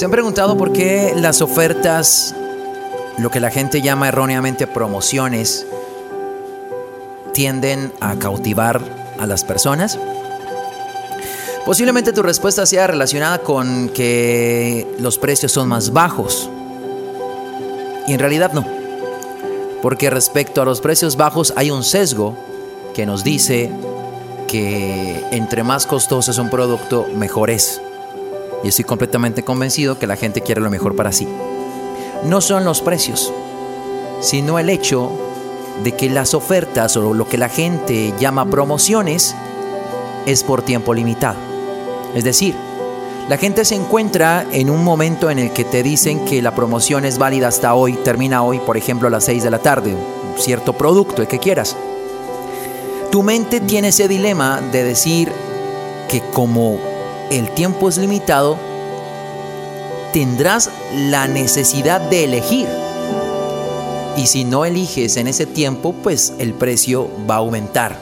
¿Se han preguntado por qué las ofertas, lo que la gente llama erróneamente promociones, tienden a cautivar a las personas? Posiblemente tu respuesta sea relacionada con que los precios son más bajos. Y en realidad no. Porque respecto a los precios bajos hay un sesgo que nos dice que entre más costoso es un producto, mejor es y estoy completamente convencido que la gente quiere lo mejor para sí. No son los precios, sino el hecho de que las ofertas o lo que la gente llama promociones es por tiempo limitado. Es decir, la gente se encuentra en un momento en el que te dicen que la promoción es válida hasta hoy, termina hoy, por ejemplo, a las 6 de la tarde, un cierto producto, el que quieras. Tu mente tiene ese dilema de decir que como el tiempo es limitado, tendrás la necesidad de elegir. Y si no eliges en ese tiempo, pues el precio va a aumentar.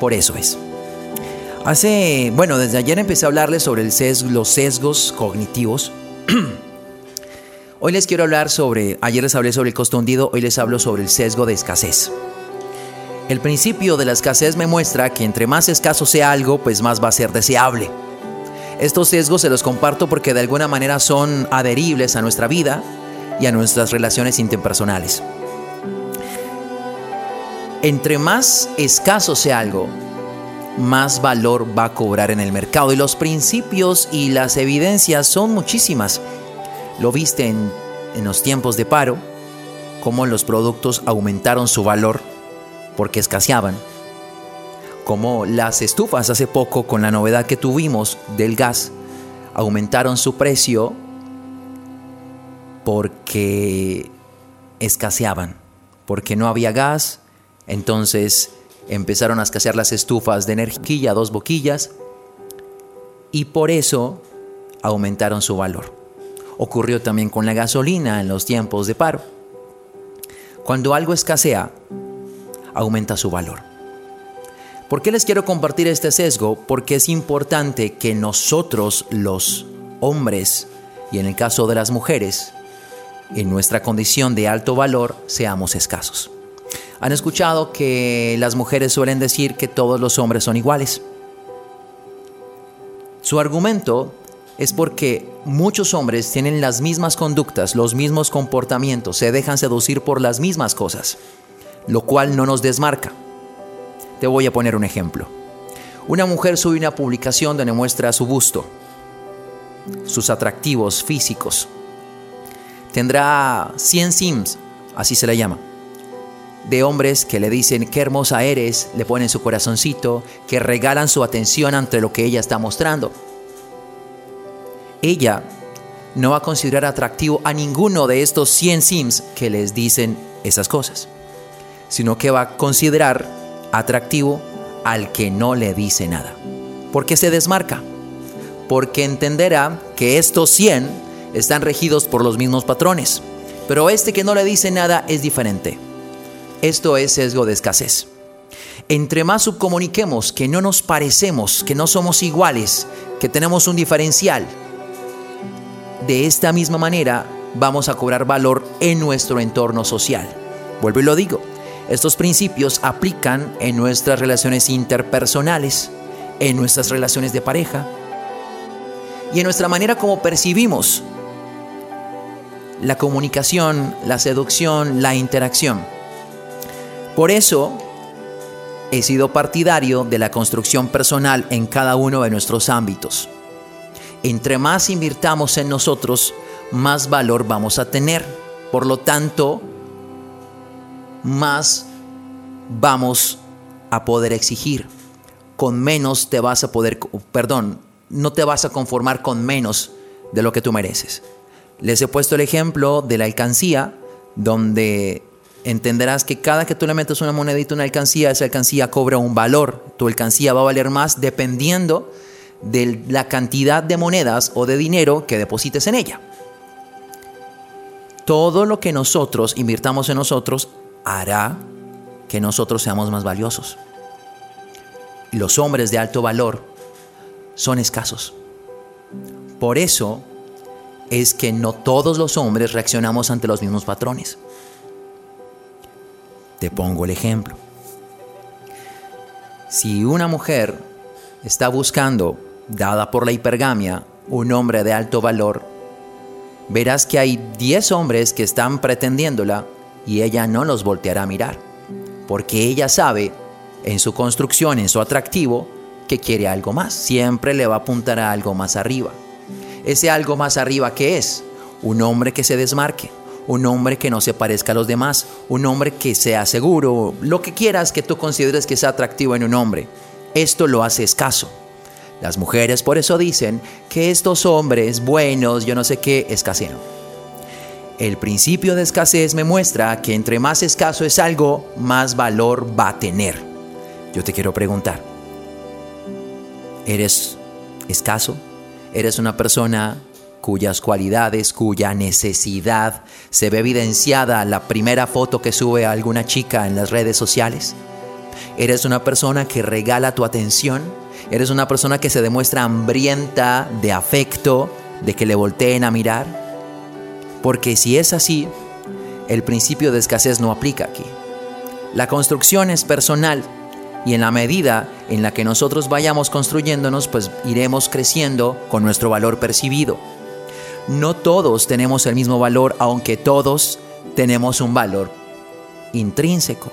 Por eso es. Hace, bueno, desde ayer empecé a hablarles sobre los sesgos cognitivos. hoy les quiero hablar sobre, ayer les hablé sobre el costo hundido, hoy les hablo sobre el sesgo de escasez. El principio de la escasez me muestra que entre más escaso sea algo, pues más va a ser deseable. Estos sesgos se los comparto porque de alguna manera son adheribles a nuestra vida y a nuestras relaciones interpersonales. Entre más escaso sea algo, más valor va a cobrar en el mercado. Y los principios y las evidencias son muchísimas. Lo viste en, en los tiempos de paro, cómo los productos aumentaron su valor porque escaseaban. Como las estufas hace poco con la novedad que tuvimos del gas, aumentaron su precio porque escaseaban, porque no había gas, entonces empezaron a escasear las estufas de energía, dos boquillas, y por eso aumentaron su valor. Ocurrió también con la gasolina en los tiempos de paro. Cuando algo escasea, aumenta su valor. ¿Por qué les quiero compartir este sesgo? Porque es importante que nosotros los hombres, y en el caso de las mujeres, en nuestra condición de alto valor, seamos escasos. Han escuchado que las mujeres suelen decir que todos los hombres son iguales. Su argumento es porque muchos hombres tienen las mismas conductas, los mismos comportamientos, se dejan seducir por las mismas cosas lo cual no nos desmarca. Te voy a poner un ejemplo. Una mujer sube una publicación donde muestra su busto, sus atractivos físicos. Tendrá 100 sims, así se le llama, de hombres que le dicen qué hermosa eres, le ponen su corazoncito, que regalan su atención ante lo que ella está mostrando. Ella no va a considerar atractivo a ninguno de estos 100 sims que les dicen esas cosas sino que va a considerar atractivo al que no le dice nada. ¿Por qué se desmarca? Porque entenderá que estos 100 están regidos por los mismos patrones, pero este que no le dice nada es diferente. Esto es sesgo de escasez. Entre más subcomuniquemos que no nos parecemos, que no somos iguales, que tenemos un diferencial, de esta misma manera vamos a cobrar valor en nuestro entorno social. Vuelvo y lo digo, estos principios aplican en nuestras relaciones interpersonales, en nuestras relaciones de pareja y en nuestra manera como percibimos la comunicación, la seducción, la interacción. Por eso he sido partidario de la construcción personal en cada uno de nuestros ámbitos. Entre más invirtamos en nosotros, más valor vamos a tener. Por lo tanto, más vamos a poder exigir. Con menos te vas a poder, perdón, no te vas a conformar con menos de lo que tú mereces. Les he puesto el ejemplo de la alcancía, donde entenderás que cada que tú le metes una monedita a una alcancía, esa alcancía cobra un valor. Tu alcancía va a valer más dependiendo de la cantidad de monedas o de dinero que deposites en ella. Todo lo que nosotros invirtamos en nosotros hará que nosotros seamos más valiosos. Los hombres de alto valor son escasos. Por eso es que no todos los hombres reaccionamos ante los mismos patrones. Te pongo el ejemplo. Si una mujer está buscando, dada por la hipergamia, un hombre de alto valor, verás que hay 10 hombres que están pretendiéndola y ella no los volteará a mirar, porque ella sabe en su construcción, en su atractivo, que quiere algo más, siempre le va a apuntar a algo más arriba. Ese algo más arriba que es un hombre que se desmarque, un hombre que no se parezca a los demás, un hombre que sea seguro, lo que quieras que tú consideres que sea atractivo en un hombre. Esto lo hace escaso. Las mujeres por eso dicen que estos hombres buenos, yo no sé qué, escasean. El principio de escasez me muestra que entre más escaso es algo, más valor va a tener. Yo te quiero preguntar, ¿eres escaso? ¿Eres una persona cuyas cualidades, cuya necesidad se ve evidenciada en la primera foto que sube alguna chica en las redes sociales? ¿Eres una persona que regala tu atención? ¿Eres una persona que se demuestra hambrienta de afecto, de que le volteen a mirar? Porque si es así, el principio de escasez no aplica aquí. La construcción es personal y en la medida en la que nosotros vayamos construyéndonos, pues iremos creciendo con nuestro valor percibido. No todos tenemos el mismo valor, aunque todos tenemos un valor intrínseco.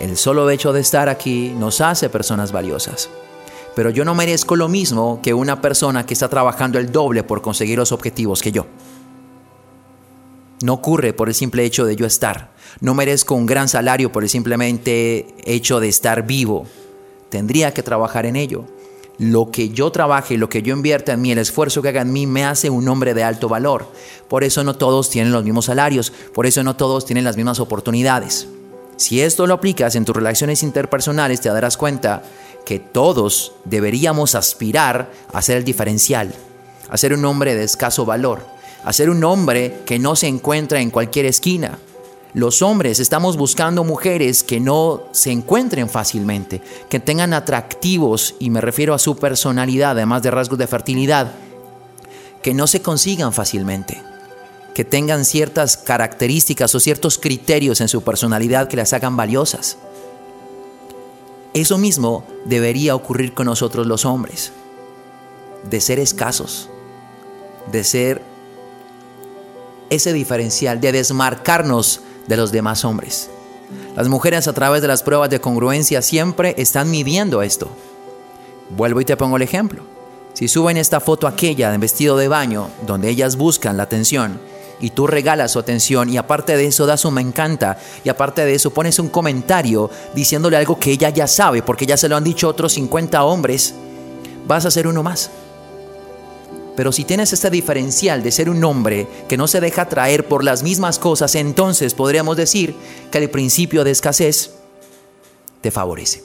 El solo hecho de estar aquí nos hace personas valiosas. Pero yo no merezco lo mismo que una persona que está trabajando el doble por conseguir los objetivos que yo. No ocurre por el simple hecho de yo estar. No merezco un gran salario por el simplemente hecho de estar vivo. Tendría que trabajar en ello lo que yo trabaje, lo que yo invierta en mí, el esfuerzo que haga en mí, me hace un hombre de alto valor. Por eso no todos tienen los mismos salarios, por eso no todos tienen las mismas oportunidades. Si esto lo aplicas en tus relaciones interpersonales, te darás cuenta que todos deberíamos aspirar a ser el diferencial, a ser un hombre de escaso valor, a ser un hombre que no se encuentra en cualquier esquina, los hombres estamos buscando mujeres que no se encuentren fácilmente, que tengan atractivos, y me refiero a su personalidad, además de rasgos de fertilidad, que no se consigan fácilmente, que tengan ciertas características o ciertos criterios en su personalidad que las hagan valiosas. Eso mismo debería ocurrir con nosotros los hombres, de ser escasos, de ser ese diferencial, de desmarcarnos de los demás hombres. Las mujeres a través de las pruebas de congruencia siempre están midiendo esto. Vuelvo y te pongo el ejemplo. Si suben esta foto aquella de vestido de baño, donde ellas buscan la atención, y tú regalas su atención y aparte de eso das un me encanta y aparte de eso pones un comentario diciéndole algo que ella ya sabe porque ya se lo han dicho otros 50 hombres, vas a ser uno más. Pero si tienes este diferencial de ser un hombre que no se deja traer por las mismas cosas, entonces podríamos decir que el principio de escasez te favorece.